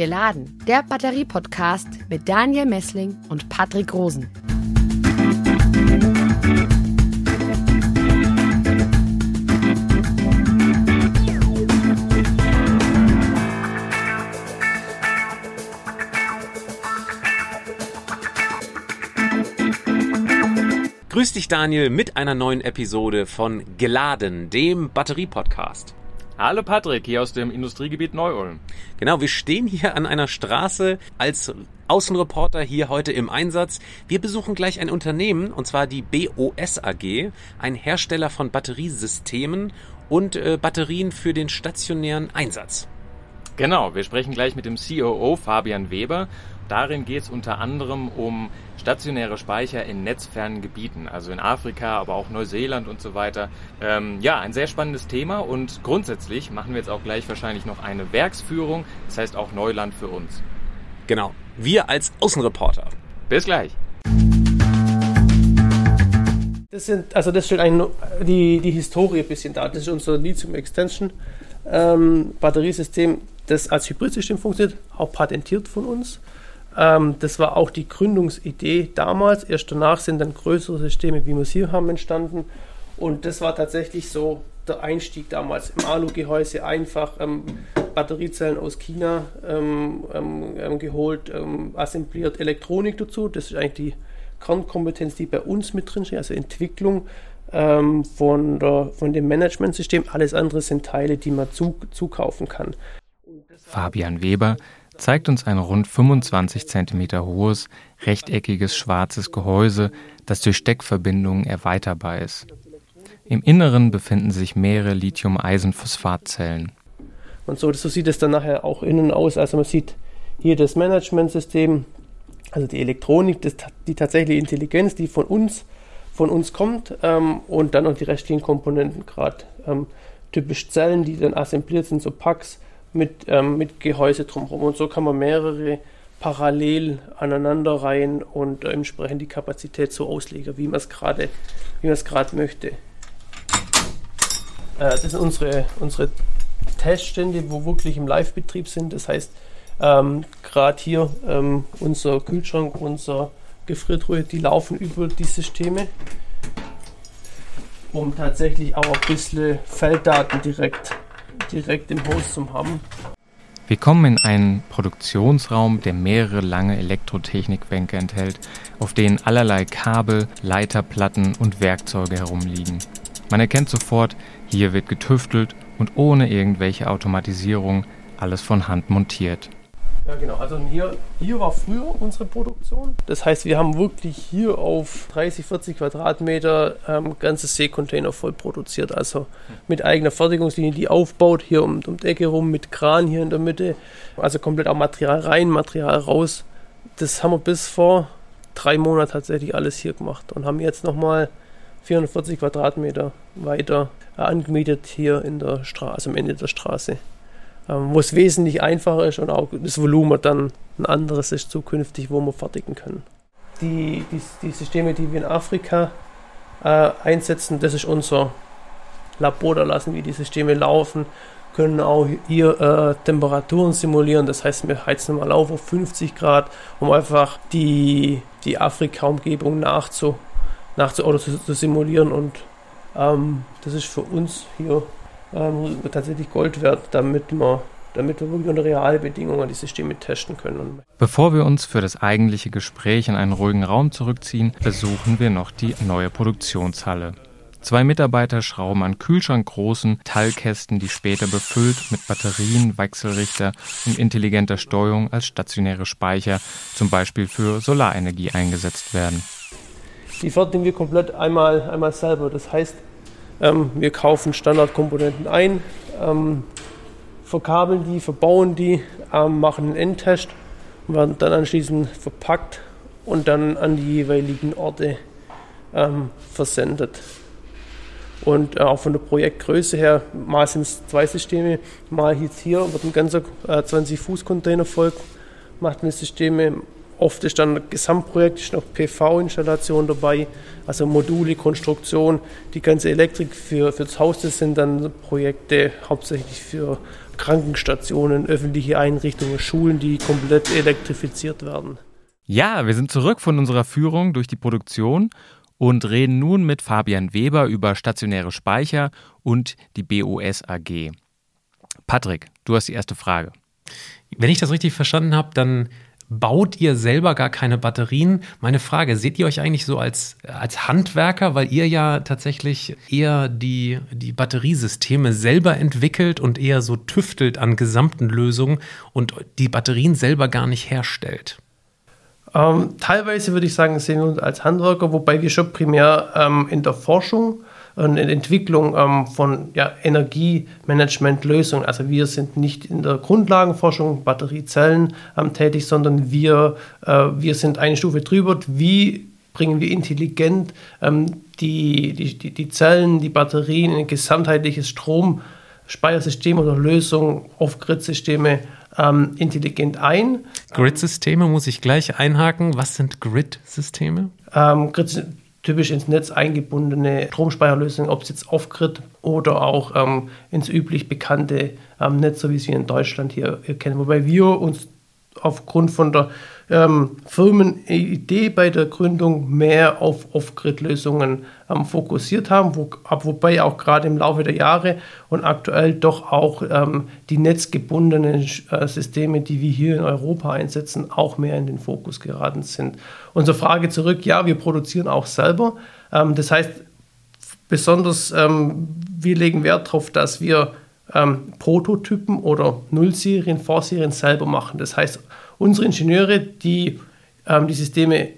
Geladen, der Batterie-Podcast mit Daniel Messling und Patrick Rosen. Grüß dich, Daniel, mit einer neuen Episode von Geladen, dem Batterie-Podcast. Hallo Patrick, hier aus dem Industriegebiet Neu-Ulm. Genau, wir stehen hier an einer Straße als Außenreporter hier heute im Einsatz. Wir besuchen gleich ein Unternehmen, und zwar die BOS AG, ein Hersteller von Batteriesystemen und äh, Batterien für den stationären Einsatz. Genau, wir sprechen gleich mit dem COO Fabian Weber. Darin geht es unter anderem um stationäre Speicher in netzfernen Gebieten, also in Afrika, aber auch Neuseeland und so weiter. Ähm, ja, ein sehr spannendes Thema und grundsätzlich machen wir jetzt auch gleich wahrscheinlich noch eine Werksführung, das heißt auch Neuland für uns. Genau, wir als Außenreporter. Bis gleich. Das sind, also das stellt eigentlich die, die Historie ein bisschen dar. Das ist unser Lithium Extension ähm, Batteriesystem, das als Hybridsystem funktioniert, auch patentiert von uns. Ähm, das war auch die Gründungsidee damals. Erst danach sind dann größere Systeme, wie wir es hier haben, entstanden. Und das war tatsächlich so der Einstieg damals im Alu-Gehäuse einfach ähm, Batteriezellen aus China ähm, ähm, ähm geholt, ähm, assembliert Elektronik dazu. Das ist eigentlich die Kernkompetenz, die bei uns mit drin steht, also Entwicklung ähm, von, der, von dem Managementsystem. Alles andere sind Teile, die man zu, zukaufen kann. Fabian Weber zeigt uns ein rund 25 cm hohes, rechteckiges schwarzes Gehäuse, das durch Steckverbindungen erweiterbar ist. Im Inneren befinden sich mehrere Lithium-Eisenphosphatzellen. Und so, so sieht es dann nachher auch innen aus. Also man sieht hier das Managementsystem, also die Elektronik, das, die tatsächliche Intelligenz, die von uns, von uns kommt ähm, und dann noch die restlichen Komponenten, gerade ähm, typisch Zellen, die dann assembliert sind, so Packs, mit, ähm, mit Gehäuse drumherum. Und so kann man mehrere parallel aneinanderreihen und äh, entsprechend die Kapazität so auslegen, wie man es gerade möchte. Äh, das sind unsere, unsere Teststände, wo wirklich im Live-Betrieb sind. Das heißt, ähm, gerade hier ähm, unser Kühlschrank, unser Gefriertruhe, die laufen über die Systeme, um tatsächlich auch ein bisschen Felddaten direkt direkt im Haus zum haben. Wir kommen in einen Produktionsraum, der mehrere lange Elektrotechnikwänke enthält, auf denen allerlei Kabel, Leiterplatten und Werkzeuge herumliegen. Man erkennt sofort, hier wird getüftelt und ohne irgendwelche Automatisierung alles von Hand montiert. Ja, genau. Also hier, hier war früher unsere Produktion. Das heißt, wir haben wirklich hier auf 30, 40 Quadratmeter ähm, ganze Seekontainer voll produziert. Also mit eigener Fertigungslinie, die aufbaut, hier um, um die Ecke rum, mit Kran hier in der Mitte. Also komplett auch Material rein, Material raus. Das haben wir bis vor drei Monaten tatsächlich alles hier gemacht und haben jetzt nochmal 440 Quadratmeter weiter äh, angemietet hier in der Straße, also am Ende der Straße. Ähm, wo es wesentlich einfacher ist und auch das Volumen dann ein anderes ist zukünftig, wo wir fertigen können. Die, die, die Systeme, die wir in Afrika äh, einsetzen, das ist unser Labor, da lassen wir die Systeme laufen, können auch hier äh, Temperaturen simulieren, das heißt, wir heizen mal auf auf 50 Grad, um einfach die, die Afrika-Umgebung nachzu, nachzu oder zu, zu simulieren. Und ähm, das ist für uns hier ähm, tatsächlich Gold wert, damit wir damit wir wirklich unter Realbedingungen die Systeme testen können. Bevor wir uns für das eigentliche Gespräch in einen ruhigen Raum zurückziehen, besuchen wir noch die neue Produktionshalle. Zwei Mitarbeiter schrauben an kühlschrankgroßen Teilkästen, die später befüllt mit Batterien, Wechselrichter und intelligenter Steuerung als stationäre Speicher, zum Beispiel für Solarenergie, eingesetzt werden. Die fertigen wir komplett einmal, einmal selber. Das heißt, ähm, wir kaufen Standardkomponenten ein, ähm, verkabeln die, verbauen die, ähm, machen einen Endtest und werden dann anschließend verpackt und dann an die jeweiligen Orte ähm, versendet. Und äh, auch von der Projektgröße her, mal sind es zwei Systeme, mal jetzt hier wird ein ganzer äh, 20-Fuß-Container voll, macht eine Systeme oft ist dann ein Gesamtprojekt, ist noch PV-Installation dabei, also Module, Konstruktion, die ganze Elektrik für, für das Haus, das sind dann Projekte hauptsächlich für Krankenstationen, öffentliche Einrichtungen, Schulen, die komplett elektrifiziert werden. Ja, wir sind zurück von unserer Führung durch die Produktion und reden nun mit Fabian Weber über stationäre Speicher und die BOS AG. Patrick, du hast die erste Frage. Wenn ich das richtig verstanden habe, dann baut ihr selber gar keine Batterien. Meine Frage, seht ihr euch eigentlich so als, als Handwerker, weil ihr ja tatsächlich eher die, die Batteriesysteme selber entwickelt und eher so tüftelt an gesamten Lösungen und die Batterien selber gar nicht herstellt? Ähm, teilweise würde ich sagen, sehen wir uns als Handwerker, wobei wir schon primär ähm, in der Forschung der Entwicklung ähm, von ja, Energiemanagementlösungen, also wir sind nicht in der Grundlagenforschung, Batteriezellen ähm, tätig, sondern wir, äh, wir sind eine Stufe drüber. Wie bringen wir intelligent ähm, die, die, die, die Zellen, die Batterien in ein gesamtheitliches Stromspeichersystem oder Lösung auf Grid-Systeme ähm, intelligent ein. Grid-Systeme muss ich gleich einhaken. Was sind Grid-Systeme? Ähm, Grid typisch ins Netz eingebundene Stromspeicherlösungen, ob es jetzt off-grid oder auch ähm, ins üblich bekannte ähm, Netz, so wie es wir in Deutschland hier, hier kennen. Wobei wir uns aufgrund von der ähm, Firmenidee bei der Gründung mehr auf Off-Grid-Lösungen ähm, fokussiert haben, wo, ab, wobei auch gerade im Laufe der Jahre und aktuell doch auch ähm, die netzgebundenen äh, Systeme, die wir hier in Europa einsetzen, auch mehr in den Fokus geraten sind. Unsere Frage zurück, ja, wir produzieren auch selber. Ähm, das heißt, besonders ähm, wir legen Wert darauf, dass wir ähm, Prototypen oder Nullserien, Vorserien selber machen. Das heißt, unsere Ingenieure, die ähm, die Systeme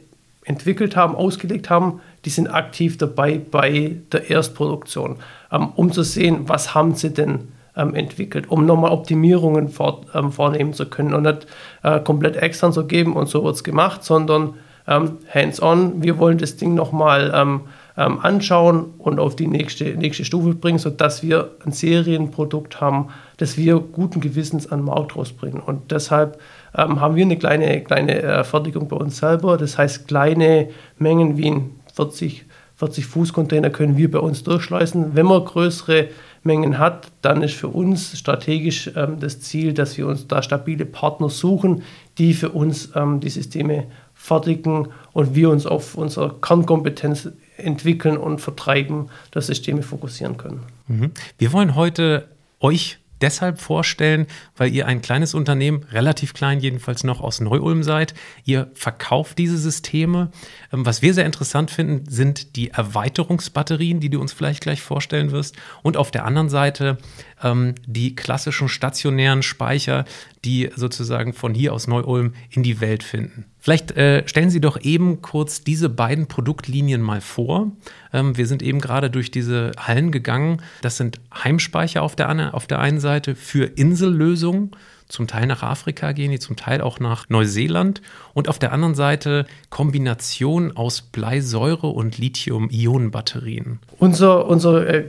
entwickelt haben, ausgelegt haben, die sind aktiv dabei bei der Erstproduktion, ähm, um zu sehen, was haben sie denn ähm, entwickelt, um nochmal Optimierungen vor, ähm, vornehmen zu können und nicht äh, komplett extern zu geben und so wird es gemacht, sondern ähm, hands-on, wir wollen das Ding nochmal ähm, ähm, anschauen und auf die nächste, nächste Stufe bringen, sodass wir ein Serienprodukt haben, das wir guten Gewissens an den Markt rausbringen. Und deshalb ähm, haben wir eine kleine, kleine äh, Fertigung bei uns selber. Das heißt, kleine Mengen wie ein 40, 40 Fuß Container können wir bei uns durchschleusen. Wenn man größere Mengen hat, dann ist für uns strategisch ähm, das Ziel, dass wir uns da stabile Partner suchen, die für uns ähm, die Systeme fertigen und wir uns auf unsere Kernkompetenz entwickeln und vertreiben, dass Systeme fokussieren können. Mhm. Wir wollen heute euch deshalb vorstellen, weil ihr ein kleines Unternehmen, relativ klein jedenfalls noch aus Neu-Ulm seid. Ihr verkauft diese Systeme. Ähm, was wir sehr interessant finden, sind die Erweiterungsbatterien, die du uns vielleicht gleich vorstellen wirst. Und auf der anderen Seite ähm, die klassischen stationären Speicher, die sozusagen von hier aus Neu-Ulm in die Welt finden. Vielleicht äh, stellen Sie doch eben kurz diese beiden Produktlinien mal vor. Ähm, wir sind eben gerade durch diese Hallen gegangen. Das sind Heimspeicher auf der, auf der einen Seite für Insellösungen. Zum Teil nach Afrika gehen die, zum Teil auch nach Neuseeland. Und auf der anderen Seite Kombination aus Bleisäure und Lithium-Ionen-Batterien. Unser, unsere äh,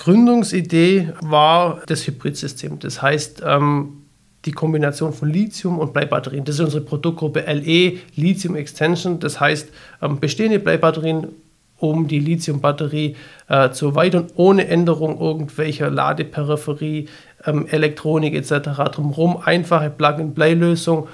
Gründungsidee war das Hybridsystem. Das heißt, ähm, die Kombination von Lithium und Bleibatterien. Das ist unsere Produktgruppe LE, Lithium Extension. Das heißt, ähm, bestehende Bleibatterien um die Lithiumbatterie äh, zu erweitern, ohne Änderung irgendwelcher Ladeperipherie, ähm, Elektronik etc. drumherum. Einfache Plug-and-Play-Lösung.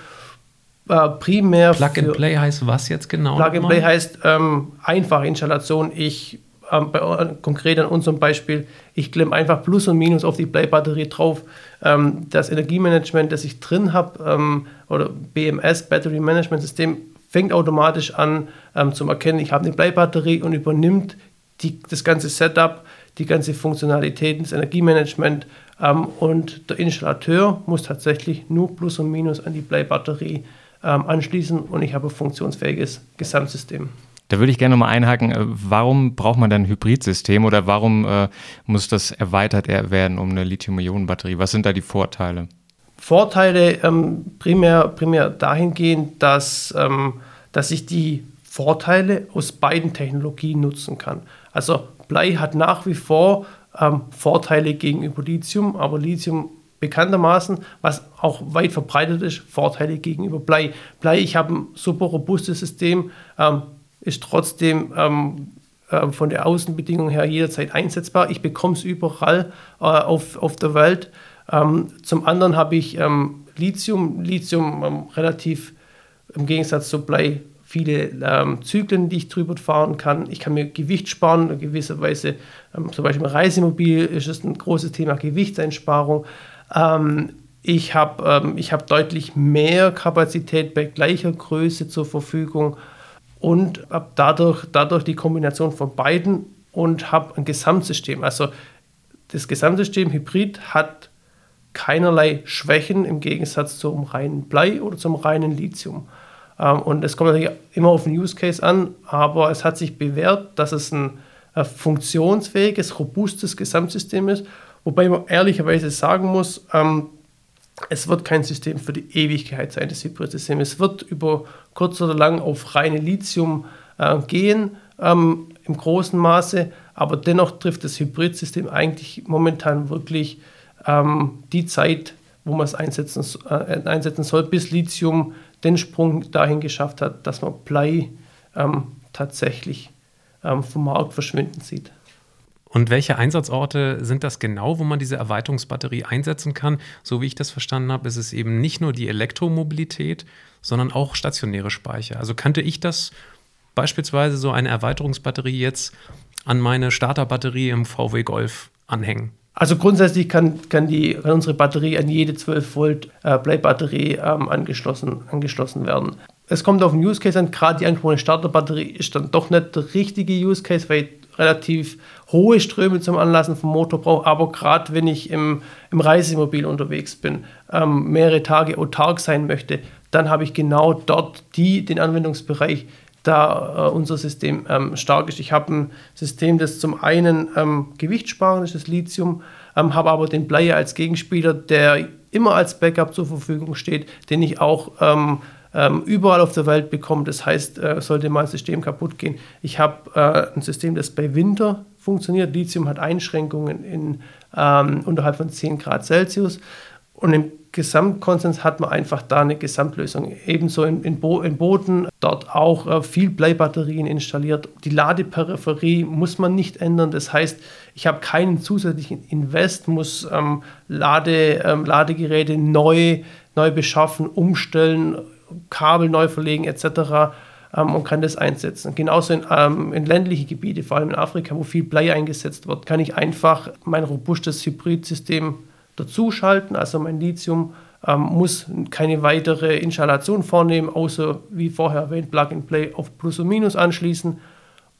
Äh, primär Plug-and-Play heißt was jetzt genau? Plug-and-Play heißt ähm, einfache Installation. Ich ähm, bei, konkret an unserem Beispiel, ich klemme einfach Plus und Minus auf die Bleibatterie drauf. Ähm, das Energiemanagement, das ich drin habe, ähm, oder BMS, Battery Management System, fängt automatisch an ähm, zu erkennen, ich habe eine Bleibatterie und übernimmt die, das ganze Setup, die ganze Funktionalität, das Energiemanagement ähm, und der Installateur muss tatsächlich nur Plus und Minus an die Bleibatterie ähm, anschließen und ich habe ein funktionsfähiges Gesamtsystem. Da würde ich gerne mal einhaken, äh, warum braucht man dann ein Hybridsystem oder warum äh, muss das erweitert werden um eine Lithium-Ionen-Batterie? Was sind da die Vorteile? Vorteile ähm, primär, primär dahingehend, dass, ähm, dass ich die Vorteile aus beiden Technologien nutzen kann. Also Blei hat nach wie vor ähm, Vorteile gegenüber Lithium, aber Lithium bekanntermaßen, was auch weit verbreitet ist, Vorteile gegenüber Blei. Blei, ich habe ein super robustes System, ähm, ist trotzdem ähm, äh, von der Außenbedingung her jederzeit einsetzbar. Ich bekomme es überall äh, auf, auf der Welt. Ähm, zum anderen habe ich ähm, Lithium, Lithium ähm, relativ im Gegensatz zu Blei viele ähm, Zyklen, die ich drüber fahren kann. Ich kann mir Gewicht sparen, in gewisser Weise, ähm, zum Beispiel Reisemobil ist es ein großes Thema Gewichtseinsparung. Ähm, ich habe ähm, hab deutlich mehr Kapazität bei gleicher Größe zur Verfügung und habe dadurch, dadurch die Kombination von beiden und habe ein Gesamtsystem. Also das Gesamtsystem Hybrid hat keinerlei Schwächen im Gegensatz zum reinen Blei oder zum reinen Lithium. Ähm, und es kommt natürlich immer auf den Use Case an, aber es hat sich bewährt, dass es ein äh, funktionsfähiges, robustes Gesamtsystem ist, wobei man ehrlicherweise sagen muss, ähm, es wird kein System für die Ewigkeit sein, das Hybrid-System. Es wird über kurz oder lang auf reine Lithium äh, gehen, ähm, im großen Maße, aber dennoch trifft das Hybrid-System eigentlich momentan wirklich ähm, die Zeit, wo man es einsetzen, äh, einsetzen soll, bis Lithium den Sprung dahin geschafft hat, dass man Blei ähm, tatsächlich ähm, vom Markt verschwinden sieht. Und welche Einsatzorte sind das genau, wo man diese Erweiterungsbatterie einsetzen kann? So wie ich das verstanden habe, ist es eben nicht nur die Elektromobilität, sondern auch stationäre Speicher. Also könnte ich das beispielsweise so eine Erweiterungsbatterie jetzt an meine Starterbatterie im VW Golf anhängen? Also grundsätzlich kann, kann, die, kann unsere Batterie an jede 12 Volt äh, Bleibatterie ähm, angeschlossen, angeschlossen werden. Es kommt auf den Use Case an, gerade die angeborene Starterbatterie ist dann doch nicht der richtige Use Case, weil relativ hohe Ströme zum Anlassen vom Motor brauche. Aber gerade wenn ich im, im Reisemobil unterwegs bin, ähm, mehrere Tage autark sein möchte, dann habe ich genau dort die, den Anwendungsbereich, da äh, unser System ähm, stark ist. Ich habe ein System, das zum einen ähm, Gewicht sparen ist, das Lithium, ähm, habe aber den Blei als Gegenspieler, der immer als Backup zur Verfügung steht, den ich auch ähm, ähm, überall auf der Welt bekomme. Das heißt, äh, sollte mein System kaputt gehen. Ich habe äh, ein System, das bei Winter funktioniert. Lithium hat Einschränkungen in, ähm, unterhalb von 10 Grad Celsius. Und im Gesamtkonsens hat man einfach da eine Gesamtlösung. Ebenso in, in, Bo in Boden, dort auch äh, viel Bleibatterien installiert. Die Ladeperipherie muss man nicht ändern. Das heißt, ich habe keinen zusätzlichen Invest, muss ähm, Lade, ähm, Ladegeräte neu, neu beschaffen, umstellen, Kabel neu verlegen etc. Ähm, und kann das einsetzen. Genauso in, ähm, in ländliche Gebiete, vor allem in Afrika, wo viel Blei eingesetzt wird, kann ich einfach mein robustes Hybridsystem dazuschalten. Also mein Lithium ähm, muss keine weitere Installation vornehmen, außer wie vorher erwähnt, Plug and Play auf Plus und Minus anschließen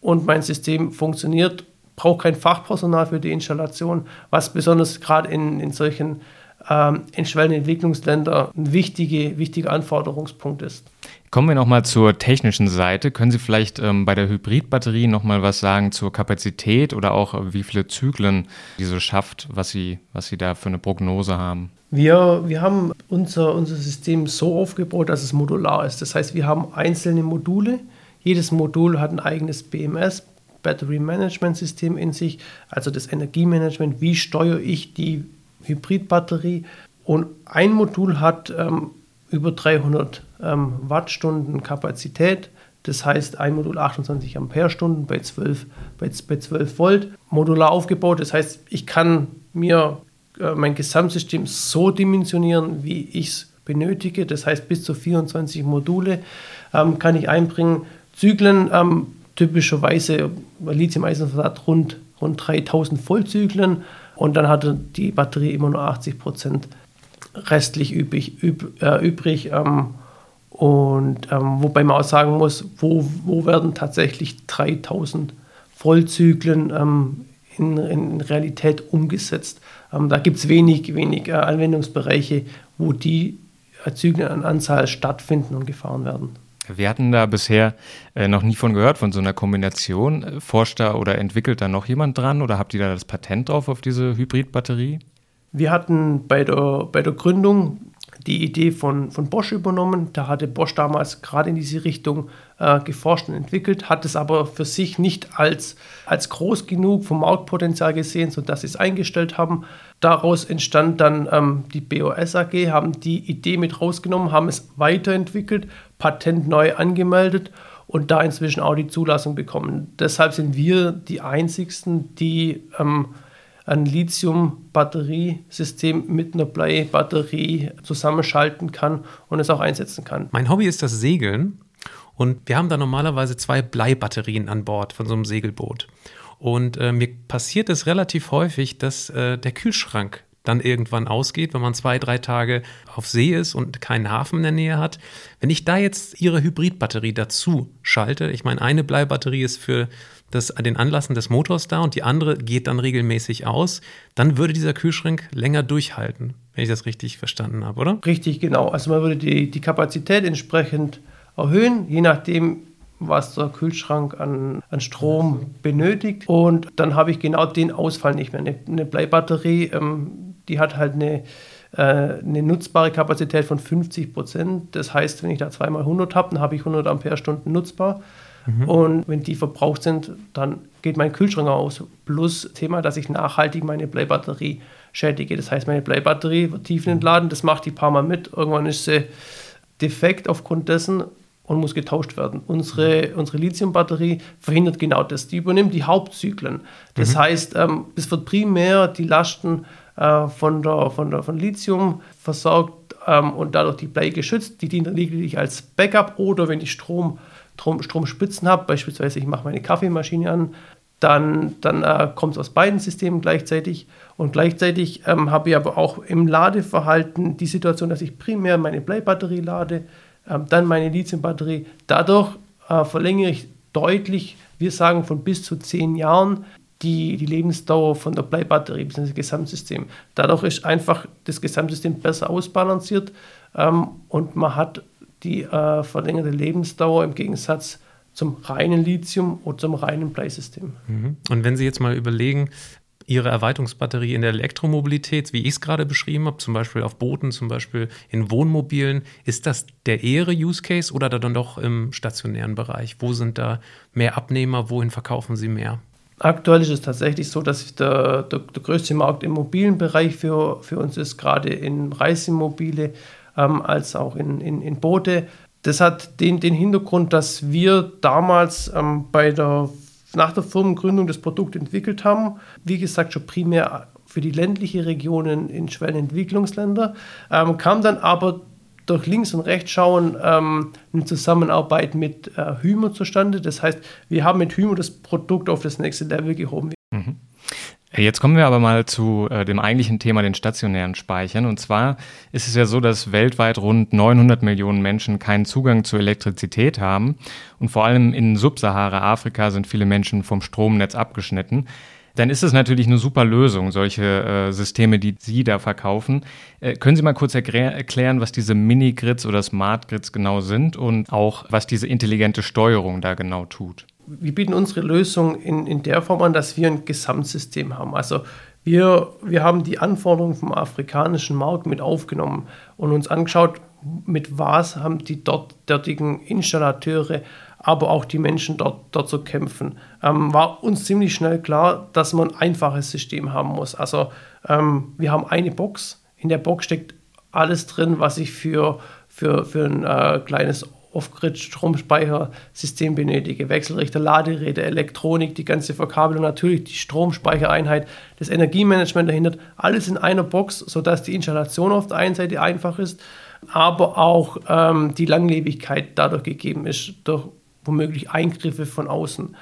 und mein System funktioniert. Braucht kein Fachpersonal für die Installation, was besonders gerade in, in solchen ähm, in schwellenden Entwicklungsländern ein wichtige, wichtiger Anforderungspunkt ist. Kommen wir nochmal zur technischen Seite. Können Sie vielleicht ähm, bei der Hybridbatterie nochmal was sagen zur Kapazität oder auch äh, wie viele Zyklen diese schafft, was Sie, was Sie da für eine Prognose haben? Wir, wir haben unser, unser System so aufgebaut, dass es modular ist. Das heißt, wir haben einzelne Module. Jedes Modul hat ein eigenes BMS, Battery Management System in sich, also das Energiemanagement. Wie steuere ich die Hybridbatterie? Und ein Modul hat ähm, über 300 ähm, Wattstunden Kapazität. Das heißt, ein Modul 28 Ampere-Stunden bei 12, bei, bei 12 Volt. Modular aufgebaut. Das heißt, ich kann mir äh, mein Gesamtsystem so dimensionieren, wie ich es benötige. Das heißt, bis zu 24 Module ähm, kann ich einbringen. Zyklen ähm, typischerweise Lithium-Eisenphosphat rund, rund 3000 Vollzyklen und dann hatte die Batterie immer nur 80 Prozent restlich übrig. Üb, äh, übrig ähm, und ähm, wobei man auch sagen muss, wo, wo werden tatsächlich 3000 Vollzyklen ähm, in, in, Realität umgesetzt. Ähm, da gibt es wenig, wenig äh, Anwendungsbereiche, wo die äh, Zyklen an Anzahl stattfinden und gefahren werden. Wir hatten da bisher äh, noch nie von gehört, von so einer Kombination. Forscht da oder entwickelt da noch jemand dran oder habt ihr da das Patent drauf auf diese Hybridbatterie? Wir hatten bei der, bei der Gründung die Idee von, von Bosch übernommen. Da hatte Bosch damals gerade in diese Richtung äh, geforscht und entwickelt, hat es aber für sich nicht als, als groß genug vom Marktpotenzial gesehen, sodass sie es eingestellt haben. Daraus entstand dann ähm, die BOS AG, haben die Idee mit rausgenommen, haben es weiterentwickelt, Patent neu angemeldet und da inzwischen auch die Zulassung bekommen. Deshalb sind wir die einzigsten, die ähm, ein Lithium-Batteriesystem mit einer Bleibatterie zusammenschalten kann und es auch einsetzen kann. Mein Hobby ist das Segeln und wir haben da normalerweise zwei Bleibatterien an Bord von so einem Segelboot. Und äh, mir passiert es relativ häufig, dass äh, der Kühlschrank dann irgendwann ausgeht, wenn man zwei, drei Tage auf See ist und keinen Hafen in der Nähe hat. Wenn ich da jetzt Ihre Hybridbatterie dazu schalte, ich meine, eine Bleibatterie ist für das, den Anlassen des Motors da und die andere geht dann regelmäßig aus, dann würde dieser Kühlschrank länger durchhalten, wenn ich das richtig verstanden habe, oder? Richtig, genau. Also man würde die, die Kapazität entsprechend erhöhen, je nachdem, was der Kühlschrank an, an Strom benötigt. Und dann habe ich genau den Ausfall nicht mehr. Eine, eine Bleibatterie, ähm, die hat halt eine, äh, eine nutzbare Kapazität von 50 Prozent. Das heißt, wenn ich da zweimal 100 habe, dann habe ich 100 Ampere-Stunden nutzbar. Mhm. Und wenn die verbraucht sind, dann geht mein Kühlschrank aus. Plus Thema, dass ich nachhaltig meine Bleibatterie schädige. Das heißt, meine Bleibatterie wird tiefenentladen, das macht die paar Mal mit. Irgendwann ist sie defekt aufgrund dessen und muss getauscht werden. Unsere, unsere Lithiumbatterie verhindert genau das. Die übernimmt die Hauptzyklen. Das mhm. heißt, ähm, es wird primär die Lasten äh, von, der, von, der, von Lithium versorgt ähm, und dadurch die Blei geschützt. Die dient lediglich als Backup oder wenn ich Strom, Strom, Stromspitzen habe, beispielsweise ich mache meine Kaffeemaschine an, dann, dann äh, kommt es aus beiden Systemen gleichzeitig. Und gleichzeitig ähm, habe ich aber auch im Ladeverhalten die Situation, dass ich primär meine Bleibatterie lade, ähm, dann meine Lithiumbatterie. Dadurch äh, verlängere ich deutlich, wir sagen von bis zu zehn Jahren, die, die Lebensdauer von der Bleibatterie bzw. Gesamtsystem. Dadurch ist einfach das Gesamtsystem besser ausbalanciert ähm, und man hat die äh, verlängerte Lebensdauer im Gegensatz zum reinen Lithium oder zum reinen Bleisystem. Mhm. Und wenn Sie jetzt mal überlegen, ihre Erweiterungsbatterie in der Elektromobilität, wie ich es gerade beschrieben habe, zum Beispiel auf Booten, zum Beispiel in Wohnmobilen, ist das der ehere Use Case oder dann doch im stationären Bereich? Wo sind da mehr Abnehmer? Wohin verkaufen sie mehr? Aktuell ist es tatsächlich so, dass der, der, der größte Markt im mobilen Bereich für, für uns ist, gerade in Reisemobile ähm, als auch in, in, in Boote. Das hat den, den Hintergrund, dass wir damals ähm, bei der nach der Firmengründung das Produkt entwickelt haben. Wie gesagt, schon primär für die ländliche Regionen in Schwellenentwicklungsländer, ähm, kam dann aber durch links und rechts schauen ähm, eine Zusammenarbeit mit äh, Hymo zustande. Das heißt, wir haben mit Hymo das Produkt auf das nächste Level gehoben. Mhm. Jetzt kommen wir aber mal zu äh, dem eigentlichen Thema, den stationären Speichern. Und zwar ist es ja so, dass weltweit rund 900 Millionen Menschen keinen Zugang zur Elektrizität haben. Und vor allem in Subsahara-Afrika sind viele Menschen vom Stromnetz abgeschnitten. Dann ist es natürlich eine super Lösung, solche äh, Systeme, die Sie da verkaufen. Äh, können Sie mal kurz erklären, was diese Mini-Grids oder Smart-Grids genau sind und auch, was diese intelligente Steuerung da genau tut? wir bieten unsere Lösung in, in der Form an, dass wir ein Gesamtsystem haben. Also wir, wir haben die Anforderungen vom afrikanischen Markt mit aufgenommen und uns angeschaut, mit was haben die dort, dortigen Installateure, aber auch die Menschen dort, dort zu kämpfen. Ähm, war uns ziemlich schnell klar, dass man ein einfaches System haben muss. Also ähm, wir haben eine Box, in der Box steckt alles drin, was ich für, für, für ein äh, kleines Off-Grid-Stromspeichersystem benötige, Wechselrichter, Laderäder, Elektronik, die ganze Verkabelung, natürlich die Stromspeichereinheit, das Energiemanagement dahinter, alles in einer Box, sodass die Installation auf der einen Seite einfach ist, aber auch ähm, die Langlebigkeit dadurch gegeben ist, durch womöglich Eingriffe von außen.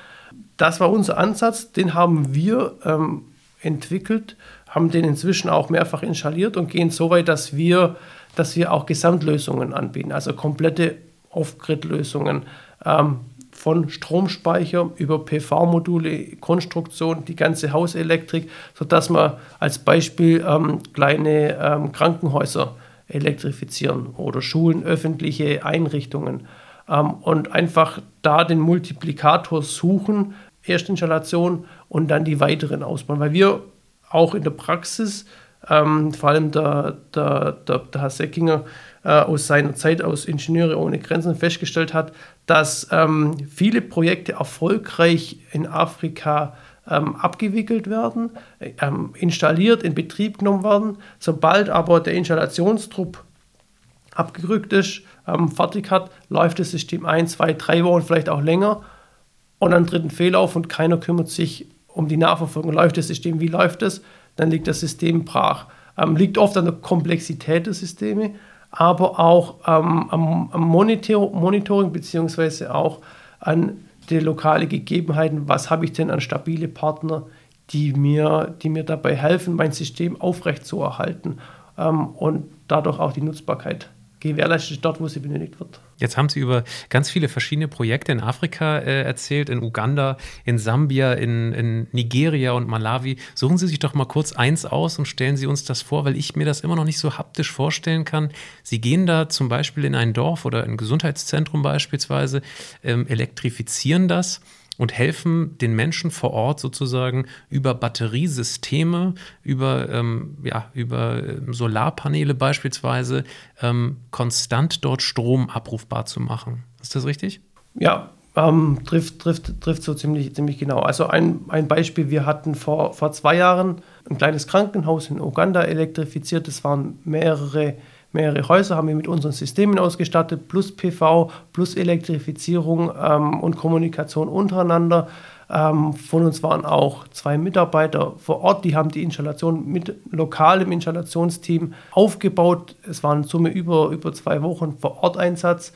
Das war unser Ansatz, den haben wir ähm, entwickelt, haben den inzwischen auch mehrfach installiert und gehen so weit, dass wir, dass wir auch Gesamtlösungen anbieten, also komplette Off-Grid-Lösungen ähm, von Stromspeicher über PV-Module, Konstruktion, die ganze Hauselektrik, sodass man als Beispiel ähm, kleine ähm, Krankenhäuser elektrifizieren oder Schulen, öffentliche Einrichtungen und einfach da den Multiplikator suchen, Erstinstallation und dann die weiteren ausbauen, weil wir auch in der Praxis ähm, vor allem der, der, der, der Herr Seckinger äh, aus seiner Zeit aus Ingenieure ohne Grenzen festgestellt hat, dass ähm, viele Projekte erfolgreich in Afrika ähm, abgewickelt werden, ähm, installiert, in Betrieb genommen werden. Sobald aber der Installationstrupp abgerückt ist, ähm, fertig hat, läuft das System ein, zwei, drei Wochen, vielleicht auch länger und dann tritt ein Fehler auf und keiner kümmert sich um die Nachverfolgung. Läuft das System, wie läuft es? Dann liegt das System brach. Ähm, liegt oft an der Komplexität der Systeme, aber auch ähm, am, am Monitor Monitoring beziehungsweise auch an die lokale Gegebenheiten. Was habe ich denn an stabile Partner, die mir, die mir dabei helfen, mein System aufrechtzuerhalten ähm, und dadurch auch die Nutzbarkeit gewährleistet dort, wo sie benötigt wird. Jetzt haben Sie über ganz viele verschiedene Projekte in Afrika äh, erzählt, in Uganda, in Sambia, in, in, Nigeria und Malawi. Suchen Sie sich doch mal kurz eins aus und stellen Sie uns das vor, weil ich mir das immer noch nicht so haptisch vorstellen kann. Sie gehen da zum Beispiel in ein Dorf oder ein Gesundheitszentrum beispielsweise, ähm, elektrifizieren das und helfen den Menschen vor Ort sozusagen über Batteriesysteme, über, ähm, ja, über ähm, Solarpaneele beispielsweise, ähm, konstant dort Strom abrufbar zu machen. Ist das richtig? Ja, ähm, trifft, trifft, trifft so ziemlich, ziemlich genau. Also ein, ein Beispiel, wir hatten vor, vor zwei Jahren ein kleines Krankenhaus in Uganda elektrifiziert. Das waren mehrere mehrere Häuser haben wir mit unseren Systemen ausgestattet, plus PV, plus Elektrifizierung ähm, und Kommunikation untereinander. Ähm, von uns waren auch zwei Mitarbeiter vor Ort, die haben die Installation mit lokalem Installationsteam aufgebaut. Es waren in Summe über, über zwei Wochen vor Ort Einsatz.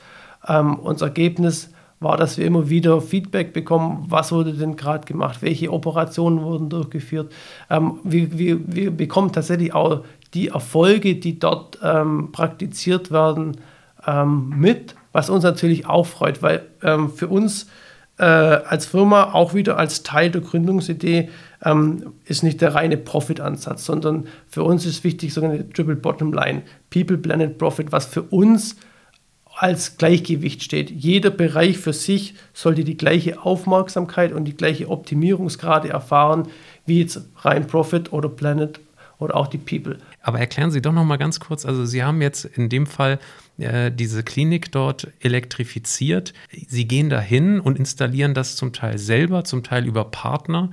Ähm, unser Ergebnis war, dass wir immer wieder Feedback bekommen, was wurde denn gerade gemacht, welche Operationen wurden durchgeführt. Ähm, wir, wir, wir bekommen tatsächlich auch die Erfolge, die dort ähm, praktiziert werden, ähm, mit, was uns natürlich auch freut, weil ähm, für uns äh, als Firma auch wieder als Teil der Gründungsidee ähm, ist nicht der reine Profit-Ansatz, sondern für uns ist wichtig sogenannte Triple Bottom Line, People, Planet, Profit, was für uns als Gleichgewicht steht. Jeder Bereich für sich sollte die gleiche Aufmerksamkeit und die gleiche Optimierungsgrade erfahren, wie jetzt rein Profit oder Planet oder auch die People. Aber erklären Sie doch noch mal ganz kurz, also Sie haben jetzt in dem Fall äh, diese Klinik dort elektrifiziert. Sie gehen dahin und installieren das zum Teil selber, zum Teil über Partner.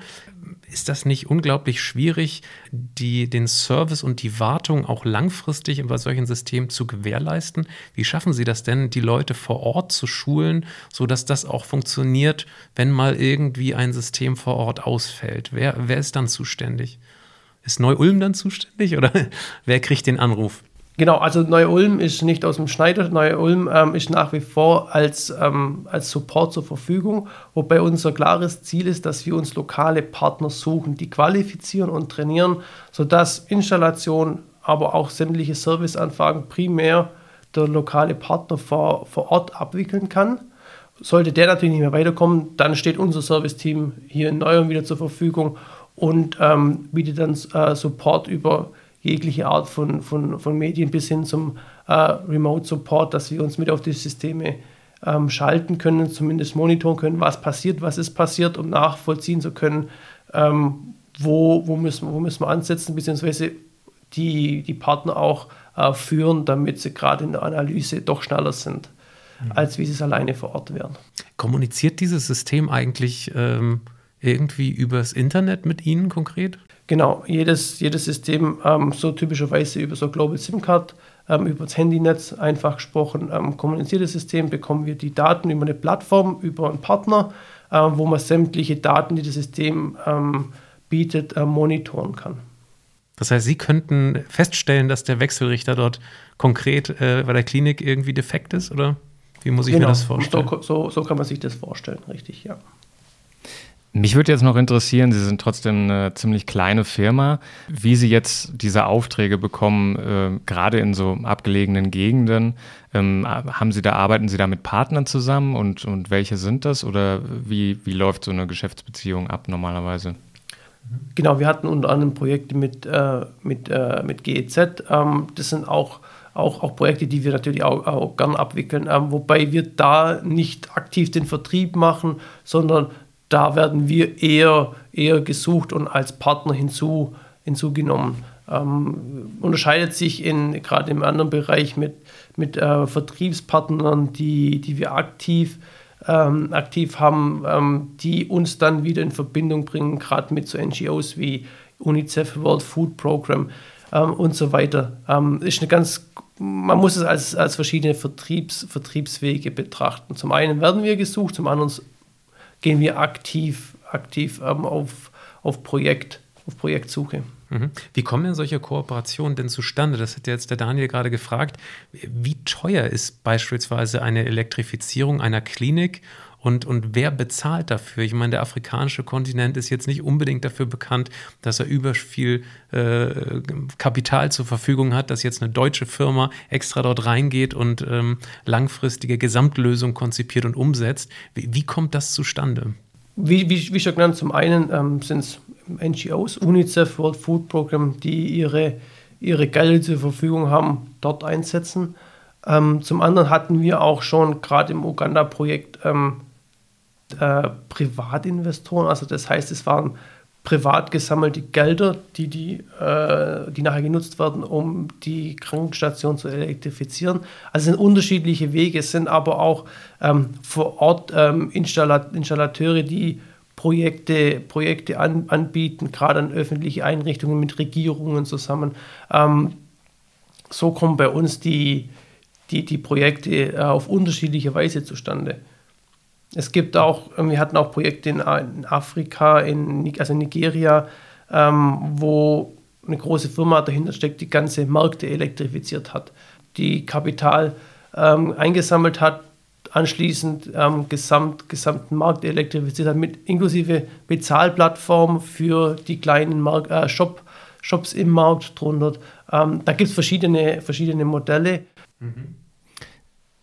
Ist das nicht unglaublich schwierig, die, den Service und die Wartung auch langfristig bei solchen Systemen zu gewährleisten? Wie schaffen Sie das denn, die Leute vor Ort zu schulen, sodass das auch funktioniert, wenn mal irgendwie ein System vor Ort ausfällt? Wer, wer ist dann zuständig? Ist Neu-Ulm dann zuständig oder wer kriegt den Anruf? Genau, also Neu-Ulm ist nicht aus dem Schneider. Neu-Ulm ähm, ist nach wie vor als, ähm, als Support zur Verfügung, wobei unser klares Ziel ist, dass wir uns lokale Partner suchen, die qualifizieren und trainieren, sodass Installation, aber auch sämtliche Serviceanfragen primär der lokale Partner vor, vor Ort abwickeln kann. Sollte der natürlich nicht mehr weiterkommen, dann steht unser Serviceteam hier in Neu-Ulm wieder zur Verfügung und ähm, bietet dann äh, Support über jegliche Art von, von, von Medien bis hin zum äh, Remote Support, dass wir uns mit auf die Systeme ähm, schalten können, zumindest monitoren können, was passiert, was ist passiert, um nachvollziehen zu können, ähm, wo, wo, müssen, wo müssen wir ansetzen, beziehungsweise die, die Partner auch äh, führen, damit sie gerade in der Analyse doch schneller sind, mhm. als wie sie es alleine vor Ort wären. Kommuniziert dieses System eigentlich ähm, irgendwie übers Internet mit Ihnen konkret? Genau, jedes, jedes System ähm, so typischerweise über so Global SIM Card, ähm, über das Handynetz einfach gesprochen, ähm, kommuniziertes System, bekommen wir die Daten über eine Plattform, über einen Partner, äh, wo man sämtliche Daten, die das System ähm, bietet, äh, monitoren kann. Das heißt, Sie könnten feststellen, dass der Wechselrichter dort konkret äh, bei der Klinik irgendwie defekt ist, oder? Wie muss ich genau. mir das vorstellen? So, so, so kann man sich das vorstellen, richtig, ja. Mich würde jetzt noch interessieren, Sie sind trotzdem eine ziemlich kleine Firma, wie Sie jetzt diese Aufträge bekommen, äh, gerade in so abgelegenen Gegenden. Ähm, haben Sie da, arbeiten Sie da mit Partnern zusammen und, und welche sind das oder wie, wie läuft so eine Geschäftsbeziehung ab normalerweise? Genau, wir hatten unter anderem Projekte mit, äh, mit, äh, mit GEZ. Ähm, das sind auch auch, auch Projekte, die wir natürlich auch, auch gern abwickeln, ähm, wobei wir da nicht aktiv den Vertrieb machen, sondern da werden wir eher, eher gesucht und als Partner hinzu, hinzugenommen. ähm, unterscheidet sich in gerade im anderen Bereich mit, mit äh, Vertriebspartnern, die, die wir aktiv, ähm, aktiv haben, ähm, die uns dann wieder in Verbindung bringen, gerade mit so NGOs wie UNICEF, World Food Program ähm, und so weiter. Ähm, ist eine ganz, man muss es als, als verschiedene Vertriebs, Vertriebswege betrachten. Zum einen werden wir gesucht, zum anderen gehen wir aktiv, aktiv ähm, auf, auf, Projekt, auf Projektsuche. Mhm. Wie kommen denn solche Kooperationen denn zustande? Das hat jetzt der Daniel gerade gefragt. Wie teuer ist beispielsweise eine Elektrifizierung einer Klinik und, und wer bezahlt dafür? Ich meine, der afrikanische Kontinent ist jetzt nicht unbedingt dafür bekannt, dass er über viel äh, Kapital zur Verfügung hat, dass jetzt eine deutsche Firma extra dort reingeht und ähm, langfristige Gesamtlösung konzipiert und umsetzt. Wie, wie kommt das zustande? Wie, wie, wie schon genannt, zum einen ähm, sind es NGOs, UNICEF, World Food Program, die ihre, ihre Gelder zur Verfügung haben, dort einsetzen. Ähm, zum anderen hatten wir auch schon gerade im Uganda-Projekt ähm, äh, Privatinvestoren, also das heißt, es waren privat gesammelte Gelder, die, die, äh, die nachher genutzt werden, um die Krankenstation zu elektrifizieren. Also es sind unterschiedliche Wege, es sind aber auch ähm, vor Ort ähm, Installat Installateure, die Projekte, Projekte an, anbieten, gerade an öffentliche Einrichtungen mit Regierungen zusammen. Ähm, so kommen bei uns die, die, die Projekte äh, auf unterschiedliche Weise zustande. Es gibt auch, ähm, wir hatten auch Projekte in, Afrika, in, also in Nigeria, ähm, wo eine große Firma dahinter steckt, die ganze Märkte elektrifiziert hat, die Kapital ähm, eingesammelt hat, anschließend ähm, gesamt, gesamten Markt elektrifiziert hat, mit inklusive Bezahlplattform für die kleinen Mark äh, Shop, Shops im Markt drunter. Ähm, da gibt es verschiedene, verschiedene Modelle. Mhm.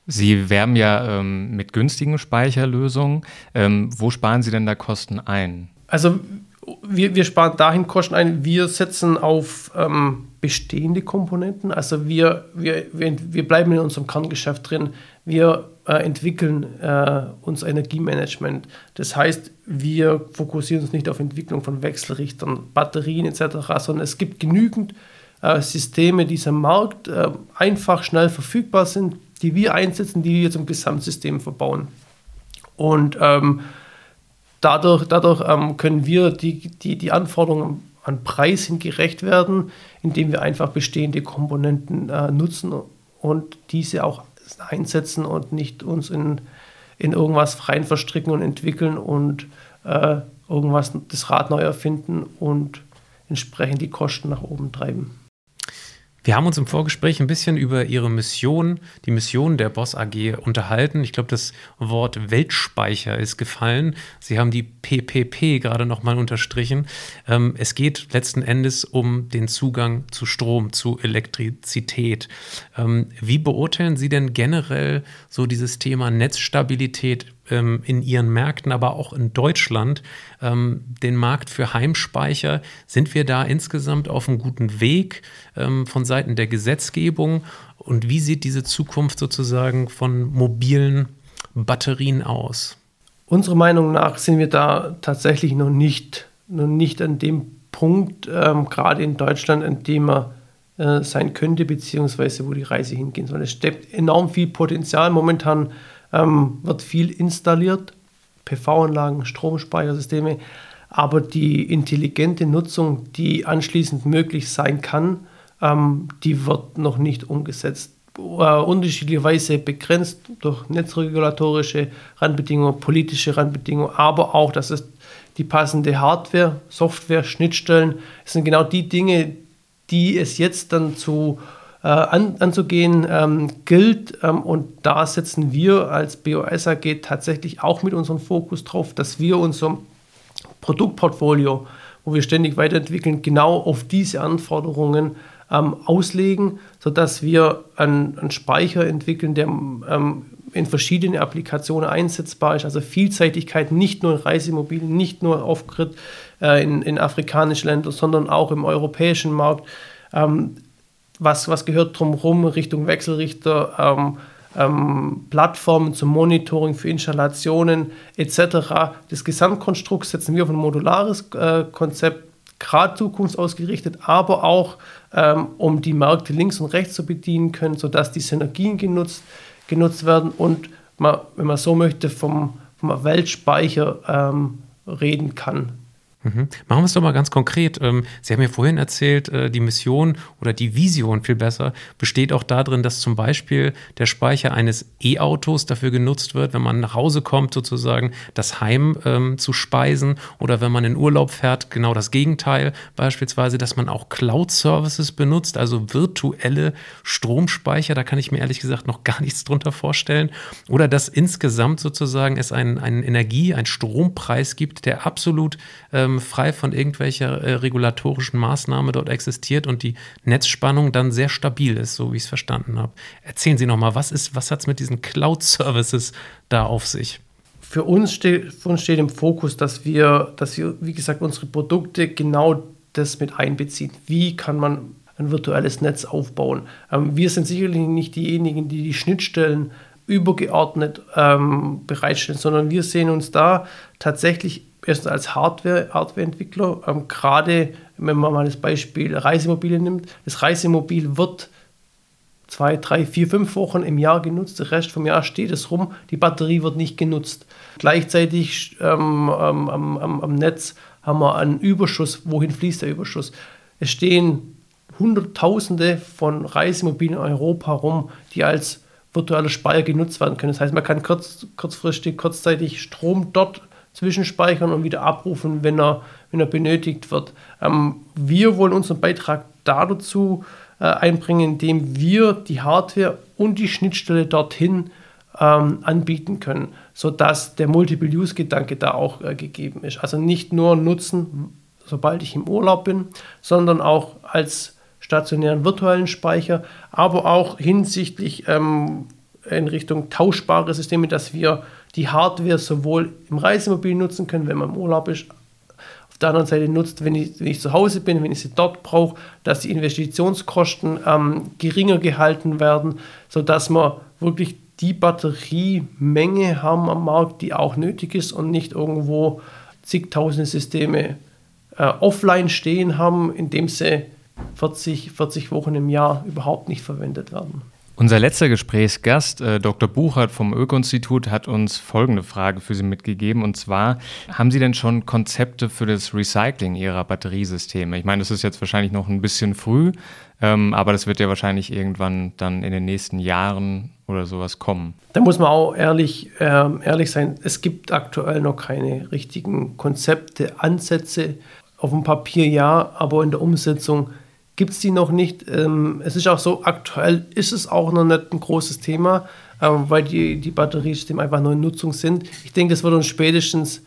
Sie werben ja ähm, mit günstigen Speicherlösungen. Ähm, wo sparen Sie denn da Kosten ein? Also wir, wir sparen dahin Kosten ein, wir setzen auf ähm, bestehende Komponenten. Also wir, wir, wir, wir bleiben in unserem Kerngeschäft drin. Wir äh, entwickeln äh, uns Energiemanagement. Das heißt, wir fokussieren uns nicht auf Entwicklung von Wechselrichtern, Batterien etc., sondern es gibt genügend äh, Systeme, die am Markt äh, einfach schnell verfügbar sind, die wir einsetzen, die wir zum Gesamtsystem verbauen. Und ähm, dadurch, dadurch ähm, können wir die, die, die Anforderungen an Preis hin gerecht werden, indem wir einfach bestehende Komponenten äh, nutzen und diese auch einsetzen und nicht uns in, in irgendwas rein verstricken und entwickeln und äh, irgendwas das Rad neu erfinden und entsprechend die Kosten nach oben treiben. Wir haben uns im Vorgespräch ein bisschen über Ihre Mission, die Mission der Boss AG unterhalten. Ich glaube, das Wort Weltspeicher ist gefallen. Sie haben die PPP gerade nochmal unterstrichen. Ähm, es geht letzten Endes um den Zugang zu Strom, zu Elektrizität. Ähm, wie beurteilen Sie denn generell so dieses Thema Netzstabilität in ihren Märkten, aber auch in Deutschland, ähm, den Markt für Heimspeicher. Sind wir da insgesamt auf einem guten Weg ähm, von Seiten der Gesetzgebung? Und wie sieht diese Zukunft sozusagen von mobilen Batterien aus? Unserer Meinung nach sind wir da tatsächlich noch nicht, noch nicht an dem Punkt, ähm, gerade in Deutschland, an dem man äh, sein könnte, beziehungsweise wo die Reise hingehen soll. Es steckt enorm viel Potenzial. Momentan ähm, wird viel installiert, PV-Anlagen, Stromspeichersysteme, aber die intelligente Nutzung, die anschließend möglich sein kann, ähm, die wird noch nicht umgesetzt. Äh, unterschiedlicherweise begrenzt durch netzregulatorische Randbedingungen, politische Randbedingungen, aber auch, dass es die passende Hardware, Software, Schnittstellen, das sind genau die Dinge, die es jetzt dann zu äh, an, anzugehen ähm, gilt. Ähm, und da setzen wir als BOS AG tatsächlich auch mit unserem Fokus drauf, dass wir unser Produktportfolio, wo wir ständig weiterentwickeln, genau auf diese Anforderungen ähm, auslegen, sodass wir einen, einen Speicher entwickeln, der ähm, in verschiedene Applikationen einsetzbar ist. Also Vielseitigkeit nicht nur in Reisemobilen, nicht nur auf Grid äh, in, in afrikanischen Ländern, sondern auch im europäischen Markt. Ähm, was, was gehört drumherum Richtung Wechselrichter, ähm, ähm, Plattformen zum Monitoring für Installationen etc. Das Gesamtkonstrukt setzen wir auf ein modulares äh, Konzept gerade zukunftsausgerichtet, aber auch ähm, um die Märkte links und rechts zu bedienen können, sodass die Synergien genutzt, genutzt werden und man, wenn man so möchte, vom, vom Weltspeicher ähm, reden kann. Mhm. Machen wir es doch mal ganz konkret. Ähm, Sie haben ja vorhin erzählt, äh, die Mission oder die Vision viel besser besteht auch darin, dass zum Beispiel der Speicher eines E-Autos dafür genutzt wird, wenn man nach Hause kommt, sozusagen das Heim ähm, zu speisen oder wenn man in Urlaub fährt, genau das Gegenteil. Beispielsweise, dass man auch Cloud-Services benutzt, also virtuelle Stromspeicher. Da kann ich mir ehrlich gesagt noch gar nichts drunter vorstellen. Oder dass insgesamt sozusagen es einen, einen Energie-, einen Strompreis gibt, der absolut ähm, ähm, frei von irgendwelcher äh, regulatorischen Maßnahme dort existiert und die Netzspannung dann sehr stabil ist, so wie ich es verstanden habe. Erzählen Sie nochmal, was was hat es mit diesen Cloud-Services da auf sich? Für uns, steht, für uns steht im Fokus, dass wir, dass wir, wie gesagt, unsere Produkte genau das mit einbeziehen. Wie kann man ein virtuelles Netz aufbauen? Ähm, wir sind sicherlich nicht diejenigen, die die Schnittstellen übergeordnet ähm, bereitstellen, sondern wir sehen uns da tatsächlich erstens als Hardware, Hardwareentwickler, ähm, gerade wenn man mal das Beispiel Reisemobil nimmt, das Reisemobil wird zwei, drei, vier, fünf Wochen im Jahr genutzt, der Rest vom Jahr steht es rum, die Batterie wird nicht genutzt. Gleichzeitig ähm, ähm, am, am, Netz haben wir einen Überschuss. Wohin fließt der Überschuss? Es stehen Hunderttausende von Reisemobilen in Europa rum, die als virtueller Speicher genutzt werden können. Das heißt, man kann kurz, kurzfristig, kurzzeitig Strom dort zwischenspeichern und wieder abrufen, wenn er, wenn er benötigt wird. Ähm, wir wollen unseren Beitrag dazu äh, einbringen, indem wir die Hardware und die Schnittstelle dorthin ähm, anbieten können, sodass der Multiple-Use-Gedanke da auch äh, gegeben ist. Also nicht nur nutzen, sobald ich im Urlaub bin, sondern auch als stationären virtuellen Speicher, aber auch hinsichtlich ähm, in Richtung tauschbare Systeme, dass wir die Hardware sowohl im Reisemobil nutzen können, wenn man im Urlaub ist, auf der anderen Seite nutzt, wenn ich, wenn ich zu Hause bin, wenn ich sie dort brauche, dass die Investitionskosten ähm, geringer gehalten werden, sodass wir wirklich die Batteriemenge haben am Markt, die auch nötig ist und nicht irgendwo zigtausende Systeme äh, offline stehen haben, indem sie 40, 40 Wochen im Jahr überhaupt nicht verwendet werden. Unser letzter Gesprächsgast, äh, Dr. Buchert vom Öko-Institut, hat uns folgende Frage für Sie mitgegeben. Und zwar, haben Sie denn schon Konzepte für das Recycling Ihrer Batteriesysteme? Ich meine, das ist jetzt wahrscheinlich noch ein bisschen früh, ähm, aber das wird ja wahrscheinlich irgendwann dann in den nächsten Jahren oder sowas kommen. Da muss man auch ehrlich, äh, ehrlich sein. Es gibt aktuell noch keine richtigen Konzepte, Ansätze. Auf dem Papier ja, aber in der Umsetzung gibt es die noch nicht. Ähm, es ist auch so, aktuell ist es auch noch nicht ein großes Thema, ähm, weil die, die Batteriesysteme einfach nur in Nutzung sind. Ich denke, das wird uns spätestens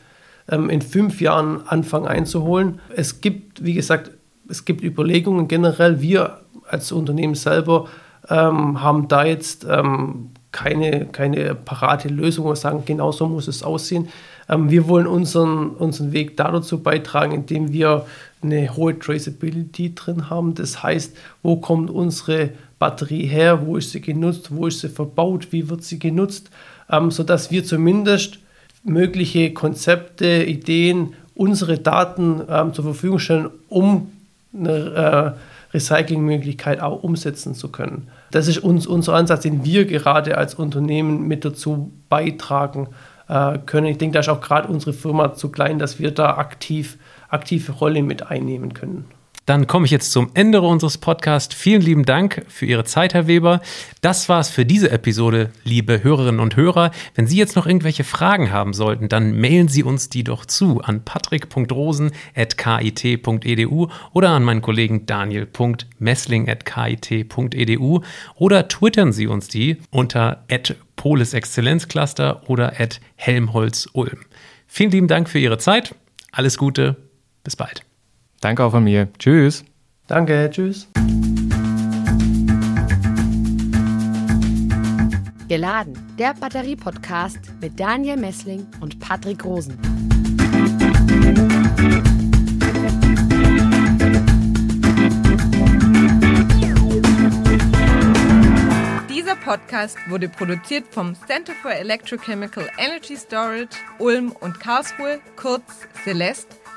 ähm, in fünf Jahren anfangen einzuholen. Es gibt, wie gesagt, es gibt Überlegungen generell. Wir als Unternehmen selber ähm, haben da jetzt ähm, keine, keine parate Lösung, wir sagen, genau so muss es aussehen. Ähm, wir wollen unseren, unseren Weg dazu beitragen, indem wir eine hohe Traceability drin haben. Das heißt, wo kommt unsere Batterie her, wo ist sie genutzt, wo ist sie verbaut, wie wird sie genutzt, ähm, sodass wir zumindest mögliche Konzepte, Ideen, unsere Daten ähm, zur Verfügung stellen, um eine äh, Recyclingmöglichkeit auch umsetzen zu können. Das ist uns, unser Ansatz, den wir gerade als Unternehmen mit dazu beitragen äh, können. Ich denke, da ist auch gerade unsere Firma zu klein, dass wir da aktiv aktive Rolle mit einnehmen können. Dann komme ich jetzt zum Ende unseres Podcasts. Vielen lieben Dank für Ihre Zeit, Herr Weber. Das war's für diese Episode, liebe Hörerinnen und Hörer. Wenn Sie jetzt noch irgendwelche Fragen haben sollten, dann mailen Sie uns die doch zu an patrick.rosen.kit.edu oder an meinen Kollegen daniel.messling.kit.edu oder twittern Sie uns die unter Polis Exzellenzcluster oder Helmholtz Ulm. Vielen lieben Dank für Ihre Zeit. Alles Gute. Bis bald. Danke auch von mir. Tschüss. Danke, tschüss. Geladen, der Batterie-Podcast mit Daniel Messling und Patrick Rosen. Dieser Podcast wurde produziert vom Center for Electrochemical Energy Storage Ulm und Karlsruhe, kurz Celeste